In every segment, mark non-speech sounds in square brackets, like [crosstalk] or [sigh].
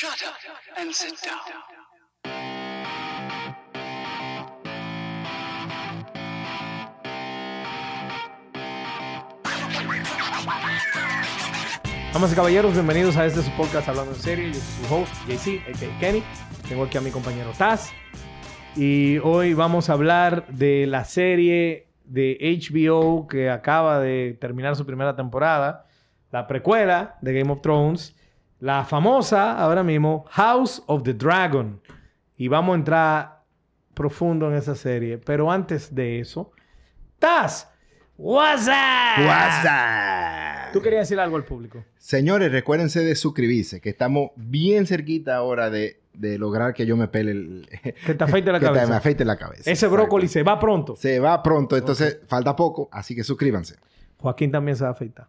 Shut up and sit down. Damas y caballeros, bienvenidos a este su podcast Hablando en Serie. Yo soy su host, JC, a.k.a. Kenny. Tengo aquí a mi compañero Taz. Y hoy vamos a hablar de la serie de HBO que acaba de terminar su primera temporada. La precuela de Game of Thrones. La famosa, ahora mismo, House of the Dragon. Y vamos a entrar profundo en esa serie. Pero antes de eso, Taz, what's up? WhatsApp. Tú querías decir algo al público. Señores, recuérdense de suscribirse, que estamos bien cerquita ahora de, de lograr que yo me pele el... [laughs] Que te afeite la [laughs] que te- cabeza. me afeite la cabeza. Ese brócoli Exacto. se va pronto. Se va pronto, entonces falta poco, así que suscríbanse. Joaquín también se va a afeitar.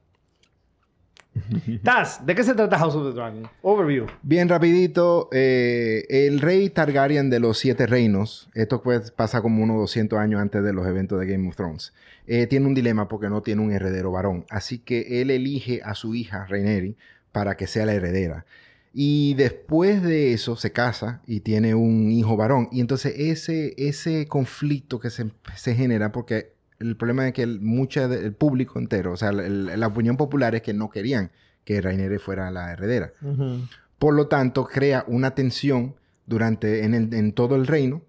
[laughs] Taz, ¿de qué se trata House of the Dragon? Overview. Bien rapidito, eh, el rey Targaryen de los siete reinos, esto pues pasa como unos 200 años antes de los eventos de Game of Thrones, eh, tiene un dilema porque no tiene un heredero varón, así que él elige a su hija Rhaenyra para que sea la heredera. Y después de eso se casa y tiene un hijo varón. Y entonces ese, ese conflicto que se, se genera porque el problema es que el, mucha de- el público entero, o sea, el- la opinión popular es que no querían que Rhaenyra fuera la heredera. Por lo tanto, crea una tensión durante en, el- en todo el reino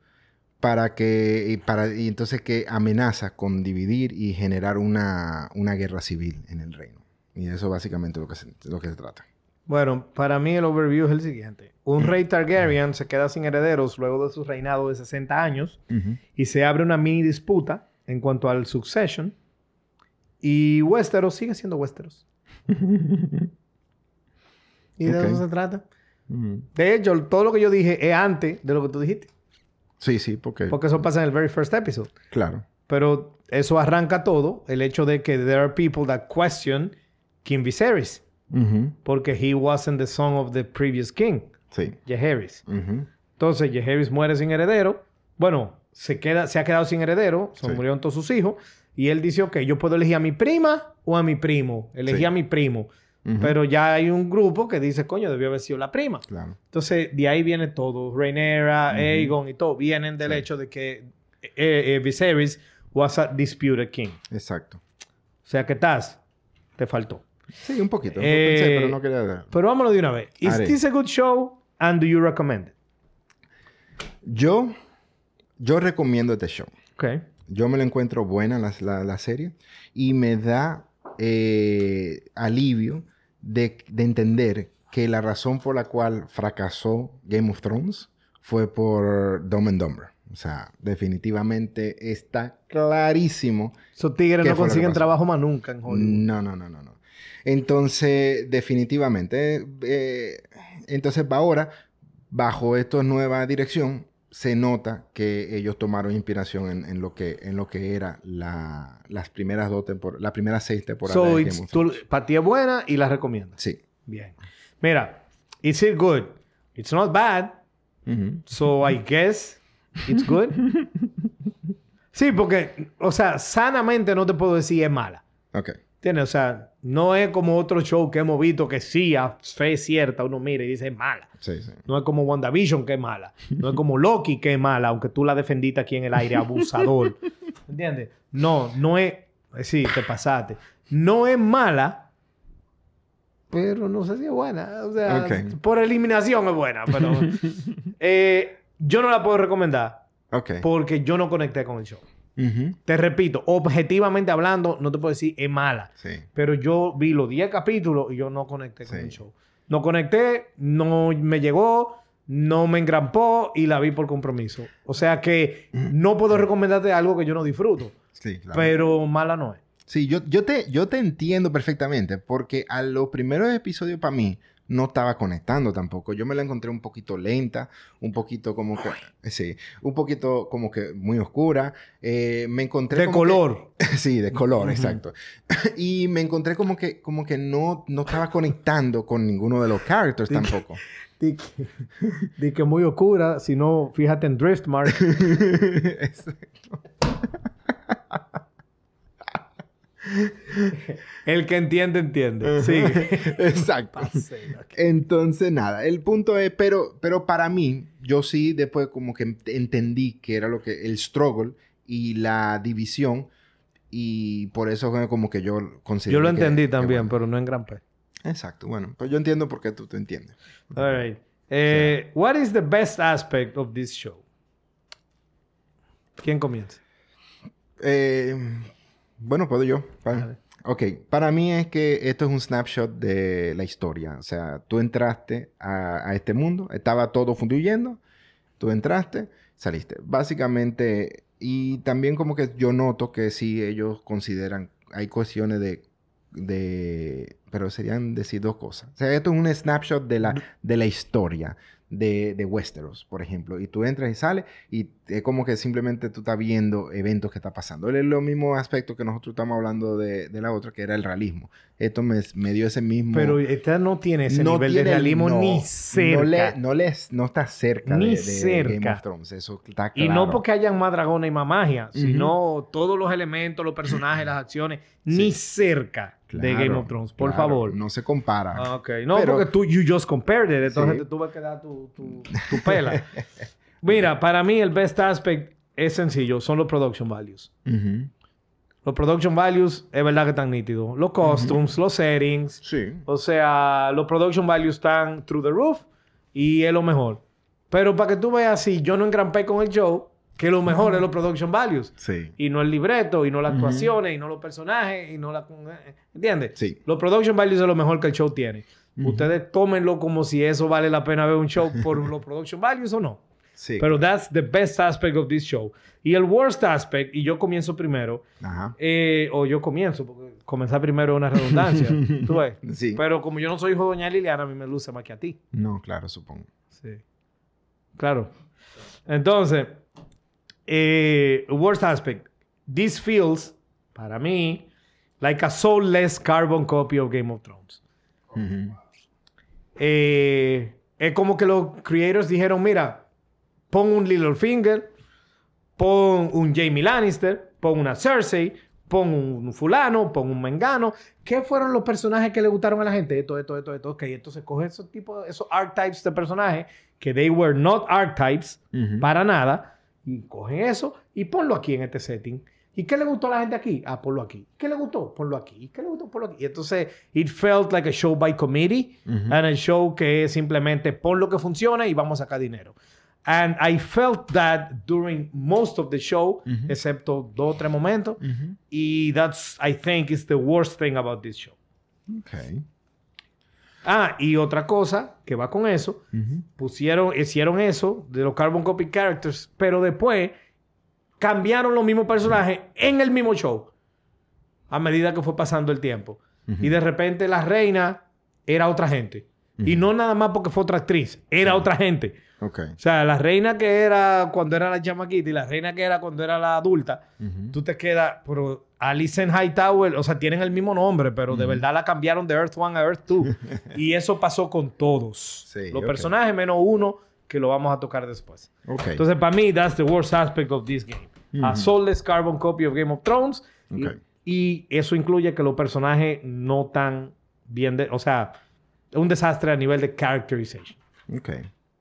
para que y para y entonces que amenaza con dividir y generar una, una guerra civil en el reino. Y eso básicamente es lo que se, lo que se trata. Bueno, para mí el overview es el siguiente. Un rey Targaryen se queda sin herederos luego de su reinado de 60 años y se abre una mini disputa en cuanto al succession. Y Westeros sigue siendo Westeros. [laughs] y de eso se trata. De hecho, todo lo que yo dije es antes de lo que tú dijiste. Sí, sí, porque Porque eso pasa en el very first episode. claro. Pero eso arranca todo. El hecho de que there are people that question King Viserys. Porque he wasn't the son of the previous king, Sí. Jaehaerys. Ujú. Entonces, Jaehaerys muere sin heredero. Bueno, se, queda, se ha quedado sin heredero. Se Sí. murieron todos sus hijos. Y él dice, ok, yo puedo elegir a mi prima o a mi primo. Elegí Sí. a mi primo. Pero ya hay un grupo que dice, coño, debió haber sido la prima. Claro. Entonces, de ahí viene todo. Rhaenyra, Aegon y todo vienen del Sí. hecho de que eh, eh, Viserys was a disputed king. Exacto. O sea, que estás, te faltó. Sí, un poquito. Eh, pensé, pero no quería... Pero vámonos de una vez. Is Haré. this a good show and do you recommend it? Yo, yo recomiendo este show. Ok. Yo me lo encuentro buena la, la- la serie y me da eh, alivio de, de entender que la razón por la cual fracasó Game of Thrones fue por Dumb and Dumber. O sea, definitivamente está clarísimo. Esos tigres ¿Qué no consiguen trabajo más nunca en Hollywood. No, no, no, no, no. Entonces, definitivamente, eh, eh, entonces ahora, bajo esta nueva dirección, se nota que ellos tomaron inspiración en, en lo que en lo que era la, las primeras dos temporadas, las primeras seis temporadas so, de it's, Game of tú, Thrones. para ti es buena y la recomiendas. Sí. Bien. Mira, is it good? It's not bad. So, I guess it's good. [laughs] sí, porque, o sea, sanamente no te puedo decir es mala. Ok. ¿Entiendes? O sea, no es como otro show que hemos visto que sí, a fe cierta, uno mira y dice es mala. Sí, sí. No es como WandaVision que es mala. No es como Loki que es mala, aunque tú la defendiste aquí en el aire, abusador. [laughs] ¿Entiendes? No, no es... eh, Sí, te pasaste. No es mala, pero no sé si es buena. O sea, por eliminación es buena, pero... [laughs] eh, yo no la puedo recomendar Ok. porque yo no conecté con el show. Te repito, objetivamente hablando, no te puedo decir es mala. Sí. Pero yo vi los 10 capítulos y yo no conecté con Sí. el show. No conecté, no me llegó, no me engrampó y la vi por compromiso. O sea que no puedo recomendarte algo que yo no disfruto. Sí, claro. Pero mala no es. Sí, yo, yo, te, yo te entiendo perfectamente porque a los primeros episodios para mí no estaba conectando tampoco. Yo me la encontré un poquito lenta, un poquito como que, sí, un poquito como que muy oscura. Eh, me encontré De color. que- [laughs] sí, de color, exacto. [laughs] y me encontré como que, como que no, no estaba conectando con ninguno de los characters [laughs] tampoco. Que, que muy oscura. Si no, fíjate en Driftmark. Exacto. [laughs] El que entiende, entiende. Sí. [laughs] Exacto. Entonces, nada, el punto es, pero, pero para mí, yo sí después como que entendí que era lo que, el struggle y la división, y por eso como que yo considero Yo lo entendí que también, bueno. pero no en gran P. Exacto, bueno, pues yo entiendo por qué tú te entiendes. All right. Eh, What is the best aspect of this show? ¿Quién comienza? Eh, bueno, puedo yo. Ok, para mí es que esto es un snapshot de la historia. O sea, tú entraste a, a este mundo, estaba todo fluyendo, tú entraste, saliste. Básicamente, y también como que yo noto que sí ellos consideran, hay cuestiones de, de pero serían decir dos cosas. O sea, esto es un snapshot de la, de la historia de, de Westeros, por ejemplo. Y tú entras y sales y es como que simplemente tú estás viendo eventos que están pasando. Es lo mismo aspecto que nosotros estamos hablando de, de la otra, que era el realismo. Esto me, me dio ese mismo... Pero esta no tiene ese no nivel tiene- de realismo no, ni No, cerca. le, no, les- no está cerca Ni de, de cerca. Game of Thrones. Eso está Y claro. no porque hayan más dragones y más magia, sino todos los elementos, los personajes, las acciones, ni cerca de Claro, Game of Thrones. Por claro, favor. No se compara. Ah, ok. No, Pero- porque tú, you just compared it. Entonces Sí. te tuve que dar tu, tu, tu pela. [laughs] Mira, para mí el best aspect es sencillo. Son los production values. Los production values es verdad que están nítidos. Los costumes, los settings. Sí. O sea, los production values están through the roof y es lo mejor. Pero para que tú veas si yo no engrampé con el show, que lo mejor es los production values. Sí. Y no el libreto, y no las actuaciones, y no los personajes, y no la... ¿Entiendes? Sí. Los production values es lo mejor que el show tiene. Ustedes tómenlo como si eso vale la pena ver un show [laughs] por los production values o no. Sí. Pero that's the best aspect of this show. Y el worst aspect, y yo comienzo primero, Ajá. eh, o yo comienzo, porque comenzar primero es una redundancia. [laughs] ¿Tú ves? Sí. Pero como yo no soy hijo de Doña Liliana, a mí me luce más que a ti. No, claro, supongo. Sí. Claro. Entonces, eh, worst aspect. This feels, para mí, like a soulless carbon copy of Game of Thrones. Eh, es como que los creators dijeron, mira, pon un Littlefinger, pon un Jamie Lannister, pon una Cersei, pon un fulano, pon un mengano. ¿Qué fueron los personajes que le gustaron a la gente? Esto, esto, esto, esto. Ok, entonces coge esos tipos, esos archetypes de personajes que they were not archetypes para nada y cogen eso y ponlo aquí en este setting. ¿Y qué le gustó a la gente aquí? Ah, ponlo aquí. ¿Qué le gustó? Ponlo aquí. ¿Qué le gustó? Ponlo aquí. Y entonces, it felt like a show by committee. Ujú. And a show que es simplemente pon lo que funciona y vamos a sacar dinero. And I felt that during most of the show, Ujú. excepto dos o tres momentos. Ujú. Y that's, I think, is the worst thing about this show. Ok. Ah, y otra cosa que va con eso, pusieron, hicieron eso de los Carbon Copy Characters, pero después cambiaron los mismos personajes en el mismo show a medida que fue pasando el tiempo. Y de repente la reina era otra gente. Y no nada más porque fue otra actriz, era otra gente. Ok. O sea, la reina que era cuando era la chamaquita y la reina que era cuando era la adulta, Ujú. tú te quedas, pero Alicent Hightower, o sea, tienen el mismo nombre, pero de verdad la cambiaron de Earth 1 a Earth 2. [laughs] y eso pasó con todos. Sí, Los ok. personajes menos uno que lo vamos a tocar después. Ok. Entonces, para mí, that's the worst aspect of this game. A soulless carbon copy of Game of Thrones. Y-. Y, eso incluye que los personajes no tan bien... De, o sea, un desastre a nivel de characterization. ok.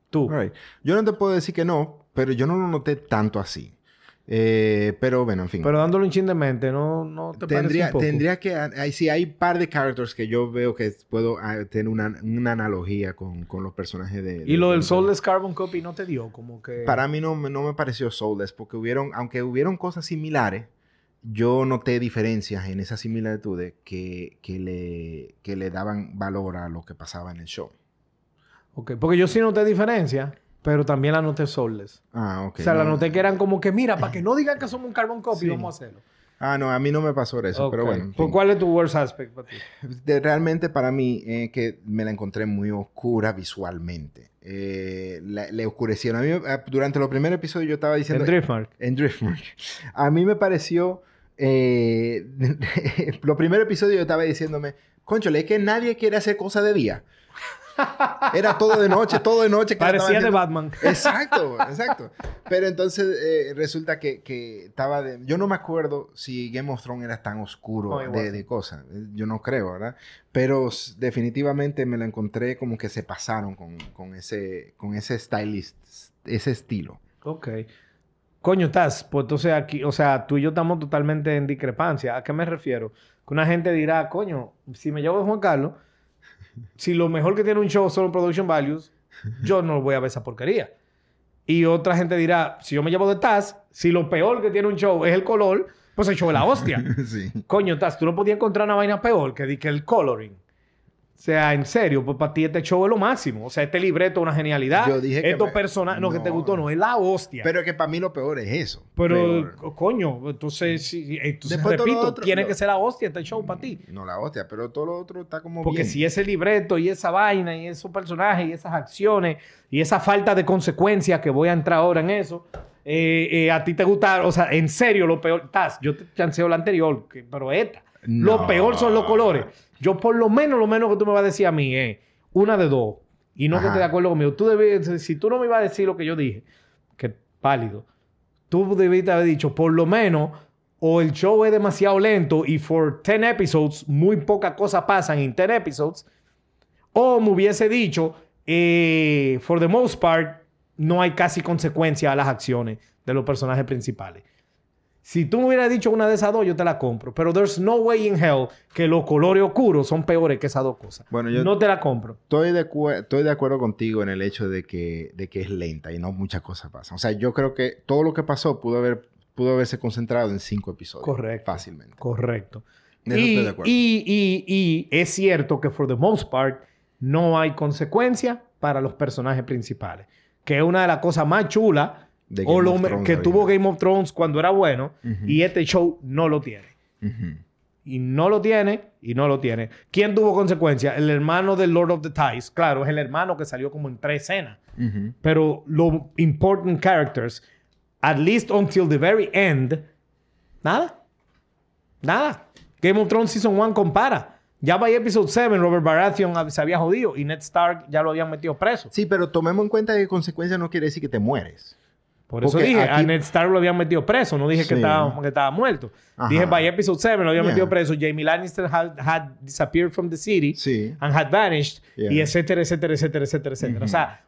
Tú. Right. Yo no te puedo decir que no, pero yo no lo noté tanto así. Eh, pero bueno, en fin. Pero dándole un chin de mente, ¿no, no te tendría, un poco? tendría que... Hay, sí, hay un par de characters que yo veo que puedo ah, tener una, una analogía con, con los personajes de... Y de- lo del de- soulless carbon copy no te dio como que... Para mí no, me- no me pareció soulless porque hubieron, aunque hubieron cosas similares, yo noté diferencias en esas similitudes que, que, le, que le daban valor a lo que pasaba en el show. Ok, porque yo sí noté diferencia, pero también la noté soulless. Ah, ok. o sea, la no- noté que eran como que, mira, para que no digan que somos un carbon copy, Sí. vamos a hacerlo. Ah, no, a mí no me pasó eso, pero bueno. en ¿Por fin. cuál es tu worst aspect para ti? [laughs] De- realmente para mí eh, que me la encontré muy oscura visualmente. Eh, la- le oscurecieron. A mí, eh, durante los primeros episodios yo estaba diciendo... En Driftmark. En Driftmark. [laughs] A mí me pareció... eh, [laughs] los primeros episodios yo estaba diciéndome... Conchole, es que nadie quiere hacer cosas de día. Era todo de noche, todo de noche. que Parecía de Batman. Exacto, exacto. Pero entonces eh, resulta que, que estaba de... Yo no me acuerdo si Game of Thrones era tan oscuro de, de cosas. Eh, Yo no creo, ¿verdad? Pero definitivamente me lo encontré como que se pasaron con, con ese, con ese stylist, ese estilo. Ok. Coño, estás, pues entonces aquí, o sea, tú y yo estamos totalmente en discrepancia. ¿A qué me refiero? Que una gente dirá, coño, si me llevo de Juan Carlos, si lo mejor que tiene un show son los production values, yo no voy a ver esa porquería. Y otra gente dirá, si yo me llevo de Taz, si lo peor que tiene un show es el color, pues el show es la hostia. [laughs] sí. Coño, Taz, tú no podías encontrar una vaina peor que, que el coloring. O sea, en serio, pues para ti este show es lo máximo. O sea, este libreto es una genialidad. Yo dije que Estos me- personajes, no, que te gustó, no, es la hostia. Pero que para mí lo peor es eso. Pero, Peor. coño, entonces, sí, entonces Después repito, otro- tiene lo- que ser la hostia este show para ti. No la hostia, pero todo lo otro está como Porque bien. si ese libreto y esa vaina y esos personajes y esas acciones y esa falta de consecuencias que voy a entrar ahora en eso, eh, eh, a ti te gusta, o sea, en serio, lo peor, Taz, yo te chanceo la anterior, que- pero esta, No. lo peor son los colores. Yo por lo menos, lo menos que tú me vas a decir a mí es una de dos. Y no que Ajá. estés de acuerdo conmigo. Tú debes, si tú no me ibas a decir lo que yo dije, que es válido, tú debiste haber dicho, por lo menos, o el show es demasiado lento y for 10 episodes, muy pocas cosas pasan en 10 episodes, o me hubiese dicho, eh, for the most part, no hay casi consecuencia a las acciones de los personajes principales. Si tú me hubieras dicho una de esas dos, yo te la compro. Pero there's no way in hell que los colores oscuros son peores que esas dos cosas. Bueno, yo- No te la compro. Estoy de, estoy de acuerdo contigo en el hecho de que, de que es lenta y no muchas cosas pasan. O sea, yo creo que todo lo que pasó pudo, haber, pudo haberse concentrado en cinco episodios. Correcto. Fácilmente. Correcto. En eso y, estoy de acuerdo. y- y- y es cierto que, for the most part, no hay consecuencia para los personajes principales. Que es una de las cosas más chulas De o Game lo of me- Thrones que tuvo. Game of Thrones cuando era bueno. Ujú. Y este show no lo tiene. Y no lo tiene, y no lo tiene. ¿Quién tuvo consecuencia? El hermano del Lord of the Ties. Claro, es el hermano que salió como en tres escenas. Pero los important characters, at least until the very end, nada. Nada. Game of Thrones Season 1 compara. Ya by episode 7, Robert Baratheon se había jodido y Ned Stark ya lo habían metido preso. Sí, pero tomemos en cuenta que consecuencia no quiere decir que te mueres. Por eso Porque dije, a aquí- Ned Stark lo habían metido preso. No dije que, Sí. estaba, que estaba muerto. Ajá. Dije, by episode 7 lo habían Yeah. metido preso. Jamie Lannister had, had disappeared from the city Sí. and had vanished. Yeah. Y etcétera, etcétera, etcétera, etcétera, etcétera. O sea,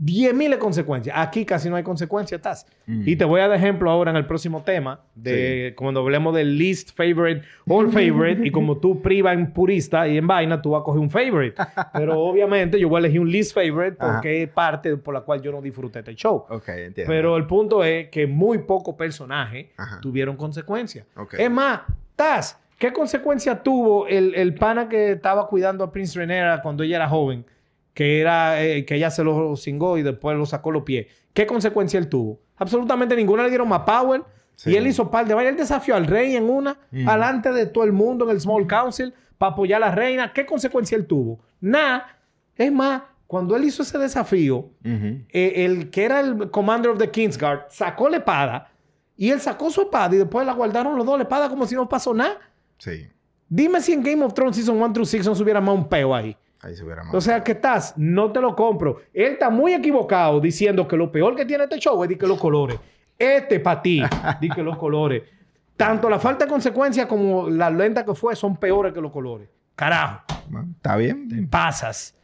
10.000 consecuencias. Aquí casi no hay consecuencias, estás. Mm. Y te voy a dar ejemplo ahora en el próximo tema, de cuando hablemos del least favorite, all [laughs] favorite, y como tú priva en purista y en vaina, tú vas a coger un favorite. Pero [laughs] obviamente yo voy a elegir un least favorite porque es parte por la cual yo no disfruté este show. Ok, entiendo. Pero el punto es que muy pocos personajes tuvieron consecuencias. Ok. Es más, Taz, ¿qué consecuencia tuvo el, el pana que estaba cuidando a Prince Renera cuando ella era joven? Que era eh, que ella se lo cingó y después lo sacó los pies. ¿Qué consecuencia él tuvo? Absolutamente ninguna. Le dieron más power. Sí. Y él hizo par de vainas. Él desafió al rey en una, Mm. alante de todo el mundo en el Small Council, para apoyar a la reina. ¿Qué consecuencia él tuvo? Nada. Es más, cuando él hizo ese desafío, eh, el que era el commander of the Kingsguard sacó la espada y él sacó su espada y después la guardaron los dos la espada como si no pasó nada. Sí. Dime si en Game of Thrones Season 1 through 6 no se hubiera más un peo ahí. Ahí se hubiera O sea, que estás, no te lo compro. Él está muy equivocado diciendo que lo peor que tiene este show es de que los colores. Este para ti, di que los colores. Tanto la falta de consecuencia como la lenta que fue son peores que los colores. Carajo, ¿Está bien? pasas.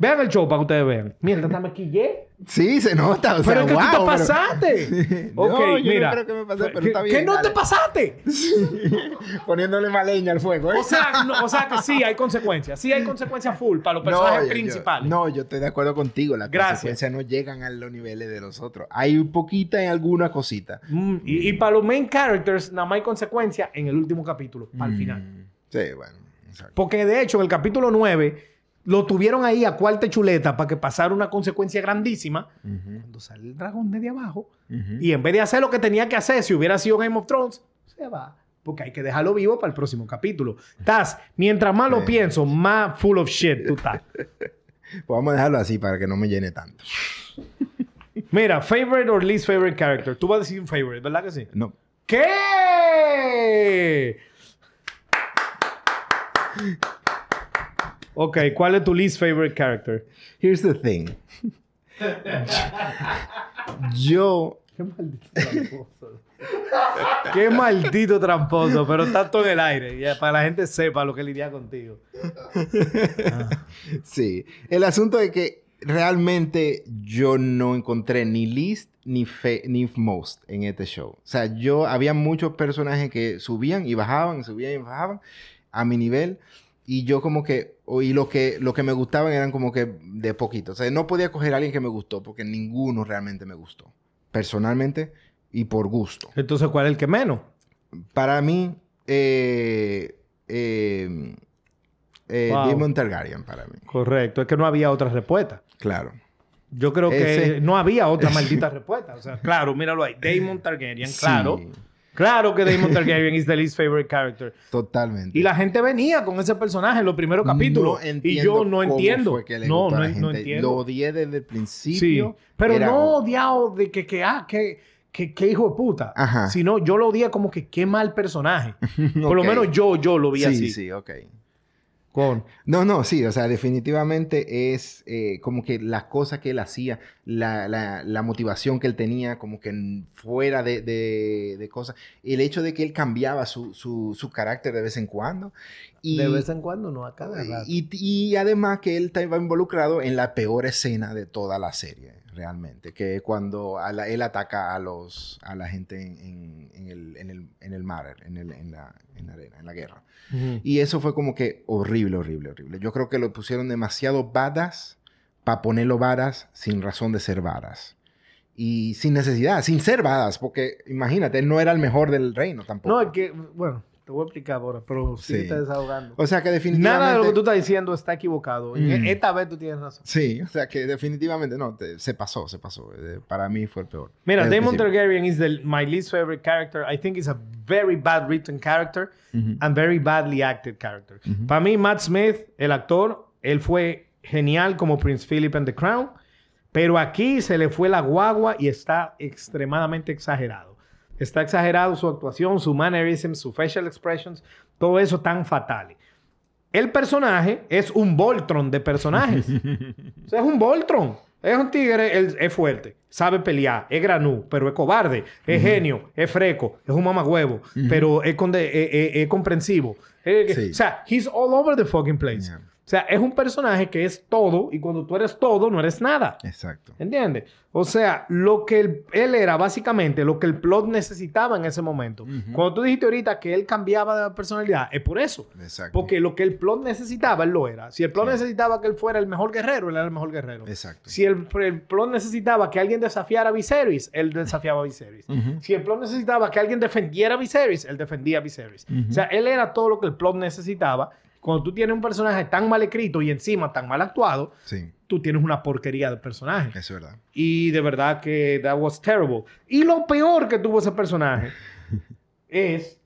Vean el show para que ustedes vean. Mierda, hasta me quillé. Sí, se nota. O sea, Pero es que tú wow, te pero- pasaste. [laughs] No, ok, no mira. creo que me pasé, pero ¿Qué- está bien, ¿Qué no dale. te pasaste? [laughs] Poniéndole más leña al fuego, ¿eh? O sea, no- o sea que sí hay consecuencias. Sí hay consecuencias full para los personajes yo- principales. no, yo estoy de acuerdo contigo. Las Gracias. consecuencias no llegan a los niveles de los otros. Hay poquita en alguna cosita. Mm, y, y para los main characters, nada más hay consecuencias en el último capítulo, al final. Mm, Sí, bueno. Exacto. Porque de hecho, en el capítulo 9, lo tuvieron ahí a cuarta chuleta para que pasara una consecuencia grandísima. Cuando sale el dragón desde abajo, y en vez de hacer lo que tenía que hacer si hubiera sido Game of Thrones, se va. Porque hay que dejarlo vivo para el próximo capítulo. Estás, mientras más lo pienso, más full of shit tú estás. [laughs] Pues vamos a dejarlo así para que no me llene tanto. [laughs] Mira, favorite or least favorite character. Tú vas a decir un favorite, ¿verdad que sí? No. ¿Qué? Ok, ¿cuál es tu least favorite character? Here's the thing. Yo Qué maldito tramposo. Qué maldito tramposo, pero está todo en el aire. Ya, para que la gente sepa lo que lidia contigo. [laughs] Sí. El asunto es que realmente yo no encontré ni Least ni, fe, ni Most en este show. O sea, yo había muchos personajes que subían y bajaban, subían y bajaban a mi nivel. Y yo como que, o- y lo que, lo que me gustaban eran como que de poquito. O sea, no podía coger a alguien que me gustó porque ninguno realmente me gustó. Personalmente y por gusto. Entonces, ¿cuál es el que menos? Para mí, eh, eh, eh, Wow. Targaryen para mí. Correcto, es que no había otra respuesta. Claro. Yo creo que Ese- no había otra [laughs] maldita respuesta. O sea, claro, míralo ahí. Damon Targaryen, claro. Sí, Claro que Damon [laughs] Targaryen is the least favorite character. totalmente. Y la gente venía con ese personaje en los primeros capítulos. No y entiendo yo no entiendo. fue que le no, no, no gente. Lo entiendo. odié desde el Sí, principio. pero Era- no odiado de que, que ah, que, que, que hijo de puta. Ajá. Sino yo lo odié como que qué mal personaje. [laughs] Por lo menos yo, yo lo vi Sí, así. sí, ok. Con, No, no, sí, o sea, definitivamente es eh, como que las cosas que él hacía, la, la- la motivación que él tenía, como que fuera de, de- de cosas. El hecho de que él cambiaba su, su- su carácter de vez en cuando. Y, de vez en cuando, no a cada rato. y, y además que él estaba involucrado en la peor escena de toda la serie, realmente, que cuando a la- él ataca a los a la gente en, en- el, en, el, en el mar, en, el- en la, en la arena, en la guerra. Y eso fue como que horrible, horrible, horrible. Yo creo que lo pusieron demasiado badass para ponerlo badass sin razón de ser badass. Y sin necesidad, sin ser badass, porque imagínate, él no era el mejor del reino tampoco. No, es que, bueno, te voy a explicar ahora, pero sí, Sí. estás desahogando. O sea que definitivamente... Nada de lo que tú estás diciendo está equivocado. Mm. Esta vez tú tienes razón. Sí, o sea que definitivamente no, te- se pasó, se pasó. Eh, Para mí fue el peor. Mira, Damon. Targaryen is the, my least favorite character. I think he's a very bad written character Ujú. and very badly acted character. Para mí, Matt Smith, el actor, él fue genial como Prince Philip en The Crown, pero aquí se le fue la guagua y está extremadamente exagerado. Está exagerado su actuación, su mannerism, su facial expressions, todo eso tan fatal. El personaje es un Voltron de personajes. [laughs] O sea, es un Voltron. Es un tigre, él es fuerte, sabe pelear, es granú, pero es cobarde, es genio, es freco, es un mamagüevo, pero es, es- es- es comprensivo. Es- Sí. O sea, he's all over the fucking place. Yeah. O sea, es un personaje que es todo y cuando tú eres todo, no eres nada. Exacto. ¿Entiendes? O sea, lo que él, él era básicamente lo que el plot necesitaba en ese momento. Cuando tú dijiste ahorita que él cambiaba de personalidad, es por eso. Exacto. Porque lo que el plot necesitaba, él lo era. Si el plot Sí. necesitaba que él fuera el mejor guerrero, él era el mejor guerrero. Exacto. Si el, el plot necesitaba que alguien desafiara a Viserys, él desafiaba a Viserys. Si el plot necesitaba que alguien defendiera a Viserys, él defendía a Viserys. O sea, él era todo lo que el plot necesitaba. Cuando tú tienes un personaje tan mal escrito y encima tan mal actuado, Sí, tú tienes una porquería de personaje. es verdad. Y de verdad que that was terrible. Y lo peor que tuvo ese personaje [laughs] es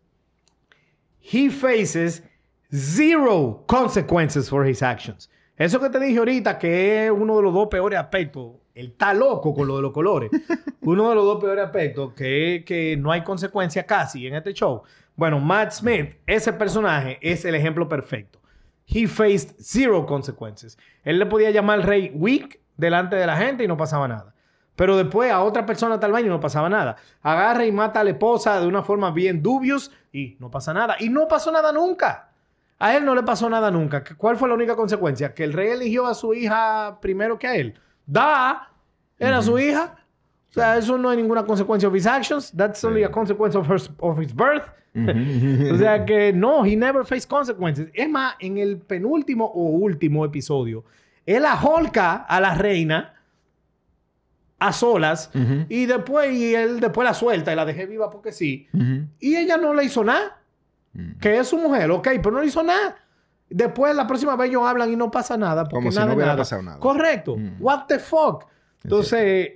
he faces zero consequences for his actions. Eso que te dije ahorita que es uno de los dos peores aspectos. Él está loco con lo de los colores. [laughs] uno de los dos peores aspectos que es que no hay consecuencia casi en este show. Bueno, Matt Smith, ese personaje es el ejemplo perfecto. He faced zero consequences. Él le podía llamar al rey weak delante de la gente y no pasaba nada. Pero después a otra persona tal baño y no pasaba nada. Agarra y mata a la esposa de una forma bien dubious y no pasa nada. Y no pasó nada nunca. A él no le pasó nada nunca. ¿Qué- ¿Cuál fue la única consecuencia? Que el rey eligió a su hija primero que a él. Da, era su hija. O sea, eso no hay ninguna consecuencia of his actions. That's only a consequence of, her- of his birth. [laughs] o sea [laughs] que no, he never faced consequences. Es más, en el penúltimo o último episodio, él aholca a la reina a solas Ujú. y después y él después la suelta y la dejé viva porque sí. Ujú. Y ella no le hizo nada. Mm. Que es su mujer, ok, pero no le hizo nada. Después, la próxima vez ellos hablan y no pasa nada. Porque Como si nada no es hubiera nada. pasado nada. Correcto. Mm. What the fuck? Entonces,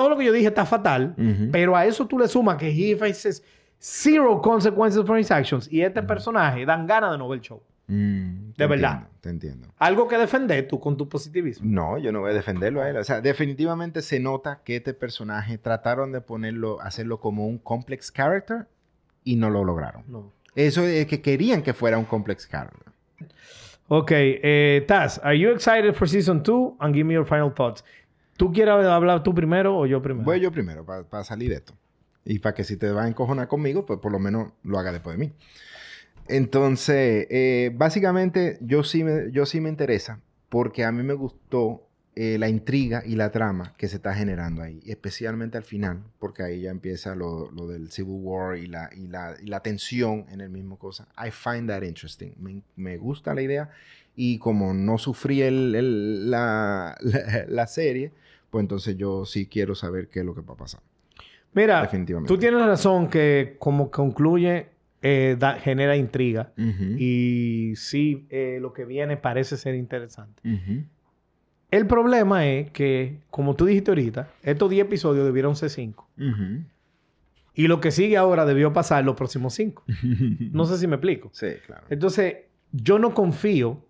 todo lo que yo dije está fatal. Pero a eso tú le sumas que he faces zero consequences for his actions. Y este personaje dan ganas de no ver el show. Mm, De verdad. entiendo, te entiendo. Algo que defender tú con tu positivismo. No, yo no voy a defenderlo a él. O sea, definitivamente se nota que este personaje trataron de ponerlo, hacerlo como un complex character y no lo lograron. No. Eso es que querían que fuera un complex character. Ok, eh, Taz, are you excited for season 2? And give me your final thoughts. ¿Tú quieres hablar tú primero o yo primero? Voy yo primero para salir de esto. Y para que si te vas a encojonar conmigo, pues por lo menos lo haga después de mí. Entonces, eh, básicamente yo sí, me, yo sí me interesa porque a mí me gustó eh, la intriga y la trama que se está generando ahí, especialmente al final, porque ahí ya empieza lo, lo del Civil War y la, y, la, y la, tensión en el mismo cosa. I find that interesting. Me, me gusta la idea y como no sufrí el, el, la, [laughs] la, la, serie, pues entonces yo sí quiero saber qué es lo que va a pasar. Mira, tú tienes razón que como concluye eh, da, genera intriga uh -huh. y sí eh, lo que viene parece ser interesante. Uh -huh. El problema es que, como tú dijiste ahorita, estos 10 episodios debieron ser 5. Uh -huh. Y lo que sigue ahora debió pasar los próximos 5. [laughs] no sé si me explico. Sí, claro. Entonces, yo no confío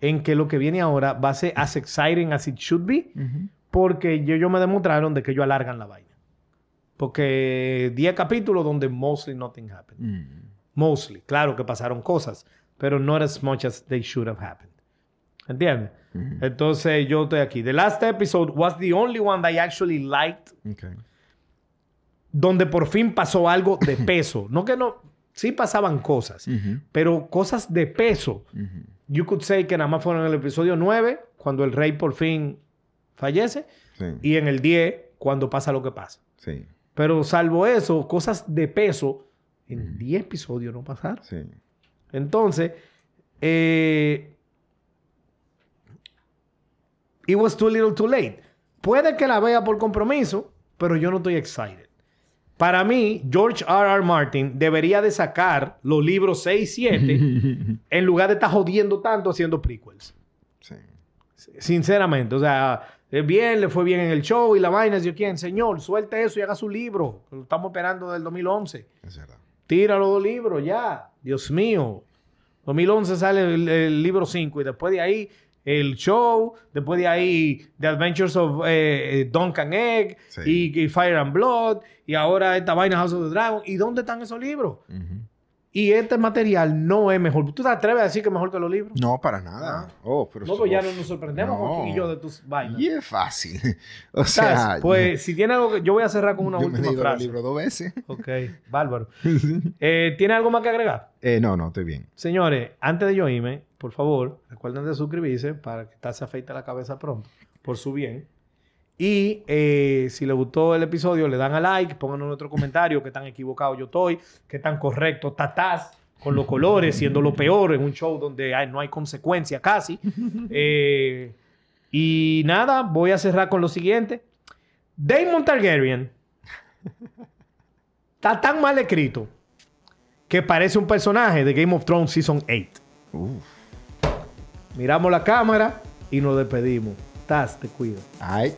en que lo que viene ahora va a ser as exciting as it should be, porque ellos yo me demostraron de que ellos alargan la vaina. Porque 10 capítulos donde mostly nothing happened. Mostly. Claro que pasaron cosas, pero not as much as they should have happened. ¿Entiendes? Mm. Entonces yo estoy aquí. The last episode was the only one that I actually liked. Okay. Donde por fin pasó algo de [laughs] peso. no que no. Sí pasaban cosas, mm pero cosas de peso. Mm. You could say que nada más fueron en el episodio 9, cuando el rey por fin fallece, sí. y en el 10, cuando pasa lo que pasa. Sí. Pero salvo eso, cosas de peso en 10 episodios no pasaron. Sí. Entonces, eh, it was too little too late. Puede que la vea por compromiso, pero yo no estoy excited. Para mí, George R. R. Martin debería de sacar los libros 6 y 7 en lugar de estar jodiendo tanto haciendo prequels. Sí. Sinceramente, o sea, bien, le fue bien en el show y la vaina. Yo, ¿quién? Señor, suelte eso y haga su libro. Lo estamos esperando desde el 2011. Es verdad. Tira los dos libros ya. Dios mío. 2011 sale el, el libro 5 y después de ahí el show, después de ahí The Adventures of eh, Duncan Egg Sí. y, y Fire and Blood y ahora esta vaina House of the Dragon. ¿Y dónde están esos libros? Y este material no es mejor. ¿Tú te atreves a decir que es mejor que los libros? No, para nada. Oh, pero No, pues ya no nos sorprendemos, no. Joaquín y yo, de tus vainas. Y es fácil. [laughs] O ¿Sabes? sea, pues si tiene algo que... Yo voy a cerrar con una yo me he última leído frase. libros dos veces. Ok, bárbaro. [laughs] Eh, ¿Tiene algo más que agregar? Eh, no, no, estoy bien. Señores, antes de yo irme, por favor, recuerden de suscribirse para que se afeite la cabeza pronto, por su bien. Y eh, si les gustó el episodio, le dan a like, pónganos en otro comentario que tan equivocado yo estoy, que tan correcto tatás con los colores, siendo lo peor en un show donde hay- no hay consecuencia casi. [laughs] Eh, y nada, voy a cerrar con lo siguiente. Damon Targaryen está tan mal escrito que parece un personaje de Game of Thrones Season 8. Uf. Miramos la cámara y nos despedimos. Taz, te cuido. Ay.